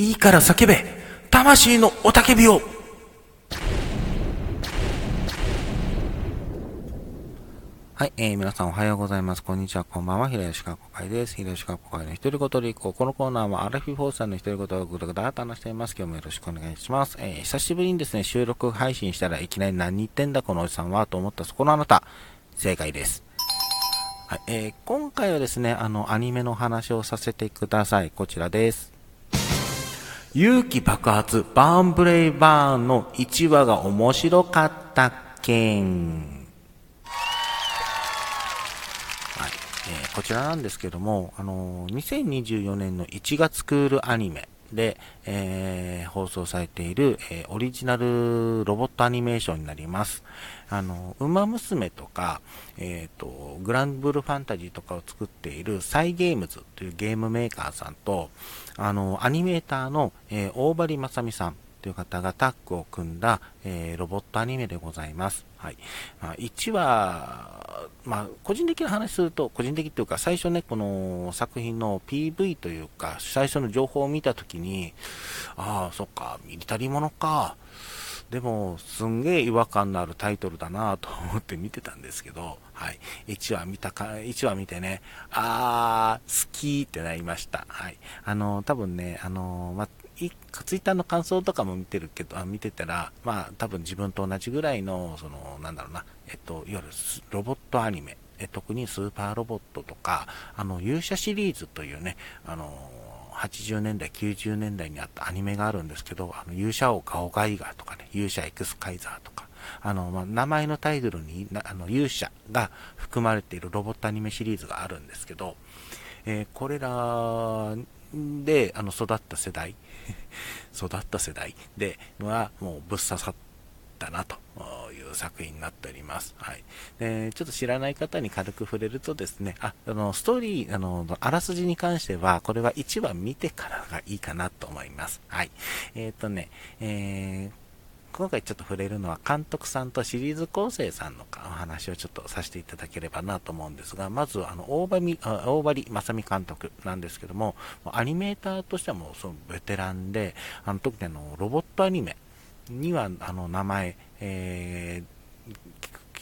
いいから叫べ魂のおたけびをはい、えー、皆さんおはようございます。こんにちは、こんばんは。平吉川子会です。平吉川子会の一人ごとでいこう。このコーナーはアラフィフォーさんの一人ごとをぐだぐだと話しています。今日もよろしくお願いします。えー、久しぶりにですね、収録配信したらいきなり何言ってんだこのおじさんはと思ったそこのあなた、正解です。はい、えー、今回はですね、あの、アニメの話をさせてください。こちらです。勇気爆発、バーンブレイバーンの1話が面白かったけん。はい。えー、こちらなんですけども、あのー、2024年の1月クールアニメで、えー、放送されている、えオリジナルロボットアニメーションになります。あの、ウマ娘とか、えっ、と、グランブルファンタジーとかを作っているサイゲームズというゲームメーカーさんと、あの、アニメーターの、え大張正美さんという方がタッグを組んだ、えー、ロボットアニメでございます。はい。まあ、1話、まあ、個人的な話すると、個人的っていうか、最初ね、この作品の PV というか、最初の情報を見たときに、ああ、そっか、ミリタリーものか。でも、すんげえ違和感のあるタイトルだなと思って見てたんですけど、はい。1話見たか、1話見てね、あー、好きってなりました。はい。あの、多分ね、あの、まツイッターの感想とかも見てるけど、あ見てたら、まあ、多分自分と同じぐらいの、その、なんだろうな、えっと、いわゆるロボットアニメ、え特にスーパーロボットとか、あの、勇者シリーズというね、あの、80年代、90年代にあったアニメがあるんですけど、あの勇者王ガオガイガーとかね、勇者エクスカイザーとか、あの、まあ、名前のタイトルに、あの、勇者が含まれているロボットアニメシリーズがあるんですけど、えー、これらで、あの、育った世代、育った世代では、もうぶっ刺さったなという作品になっております。はい。で、ちょっと知らない方に軽く触れるとですね、あ、あの、ストーリー、あの、あらすじに関しては、これは1話見てからがいいかなと思います。はい。えっ、ー、とね、えー、今回ちょっと触れるのは監督さんとシリーズ構成さんのお話をちょっとさせていただければなと思うんですが、まず、あの、大場大張正美監督なんですけども、アニメーターとしてはもうそのベテランで、あの、特にあの、ロボットアニメには、あの、名前、え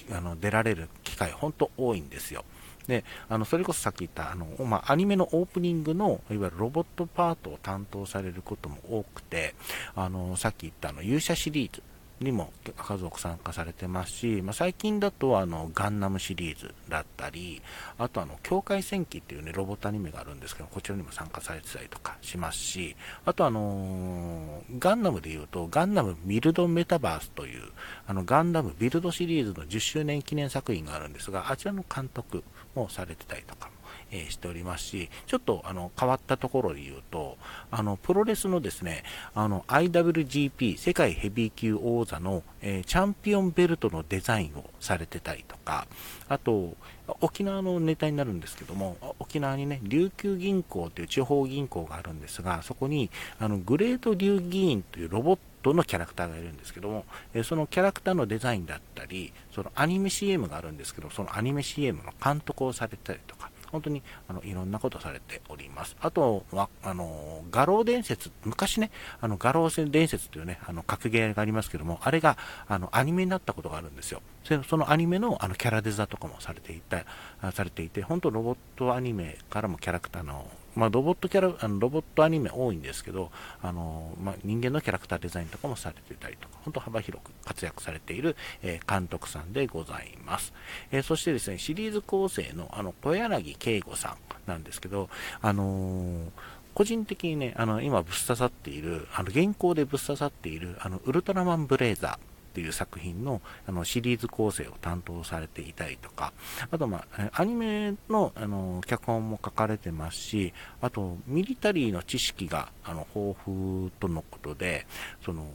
ー、あの、出られる機会、本当多いんですよ。で、あの、それこそさっき言った、あの、まあ、アニメのオープニングの、いわゆるロボットパートを担当されることも多くて、あの、さっき言ったあの、勇者シリーズ、にも家族参加されてますし、まあ、最近だとあのガンナムシリーズだったり、あとあの境界戦記っていうねロボットアニメがあるんですけど、こちらにも参加されてたりとかしますし、あとあのー、ガンダムで言うと、ガンダムビルドメタバースという、あのガンダムビルドシリーズの10周年記念作品があるんですが、あちらの監督もされてたりとかえー、しておりますし、ちょっとあの変わったところで言うと、あのプロレスのですね、あの IWGP 世界ヘビー級王座の、えー、チャンピオンベルトのデザインをされてたりとか、あと、沖縄のネタになるんですけども、沖縄にね、琉球銀行という地方銀行があるんですが、そこに、あの、グレート竜議員というロボットのキャラクターがいるんですけども、えそのキャラクターのデザインだったり、そのアニメ CM があるんですけど、そのアニメ CM の監督をされたりと、本当にあのいろんなことされております。あとは、あの、画廊伝説、昔ね、あの、画廊伝説というね、あの、格ゲーがありますけども、あれが、あの、アニメになったことがあるんですよ。そのアニメのあのキャラデザとかもされていた、されていて、本当ロボットアニメからもキャラクターのまあ、ロボットキャラ、あのロボットアニメ多いんですけど、あのまあ、人間のキャラクターデザインとかもされていたりとか、本当幅広く活躍されている、えー、監督さんでございます。えー、そしてですね、シリーズ構成のあの小柳圭吾さんなんですけど、あの個人的にね、あの、今ぶっ刺さっている、あの、現行でぶっ刺さっている、あの、ウルトラマンブレイザー。っていう作品のあのシリーズ構成を担当されていたりとか、あと、まあ、アニメのあの脚本も書かれてますし、あと、ミリタリーの知識があの豊富とのことで、その、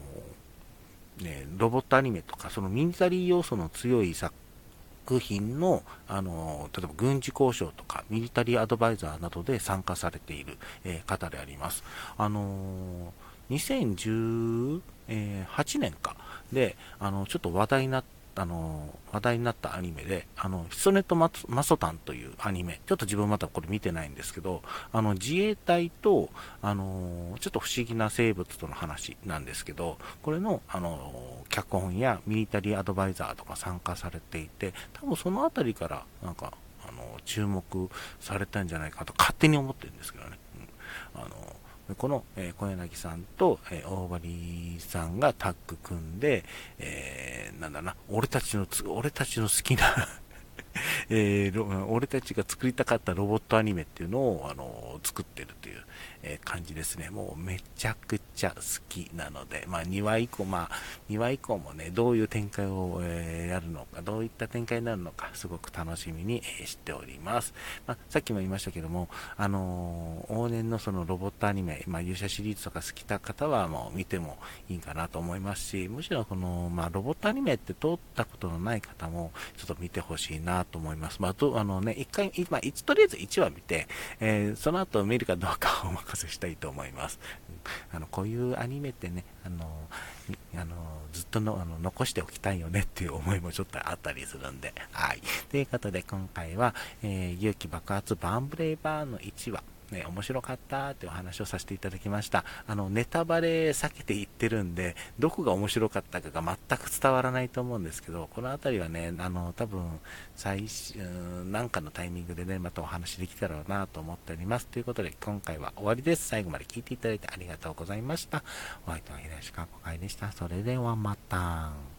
ね、ロボットアニメとか、そのミリタリー要素の強い作品の、あの、例えば軍事交渉とか、ミリタリーアドバイザーなどで参加されている、えー、方であります。あの2018年か、で、あの、ちょっと話題になっあの、話題になったアニメで、あの、ヒソネとママソタンというアニメ、ちょっと自分まだこれ見てないんですけど、あの、自衛隊と、あの、ちょっと不思議な生物との話なんですけど、これの、あの、脚本やミリタリーアドバイザーとか参加されていて、多分そのあたりから、なんか、あの、注目されたんじゃないかと勝手に思ってるんですけどね。うん、あの、この、えー、小柳さんと、えー、大張さんがタッグ組んで、えー、なんだな、俺たちの俺たちの好きなえー、俺たちが作りたかったロボットアニメっていうのを、あの、作ってるという、えー、感じですね。もうめちゃくちゃ好きなので、まあ2話以降、まあ2話以降もね、どういう展開を、え、やるのか、どういった展開になるのか、すごく楽しみに、えしております。まあ、さっきも言いましたけども、あの往年のそのロボットアニメ、まあ勇者シリーズとか好きな方はもう見てもいいかなと思いますし、むしろこの、まあロボットアニメって通ったことのない方も、ちょっと見てほしいなと思います。ます。まあ、と、あのね、一回、まあ、とりあえず1話見て、えー、その後見るかどうかを お任せしたいと思います。あの、こういうアニメってね、あの、あのずっとのあの残しておきたいよね っていう思いもちょっとあったりするんで、はい。ということで今回は、えー、勇気爆発バンブレイバーの1話、ね、面白かったってお話をさせていただきました。あの、ネタバレ避けて言ってるんで、どこが面白かったかが全く伝わらないと思うんですけど、この辺りはね、あの、多分、最終、なんかのタイミングでね、またお話できたらなと思っております。ということで、今回は終わりです。最後まで聞いていただいてありがとうございました。お相手は平石かこかいでした。それではまた。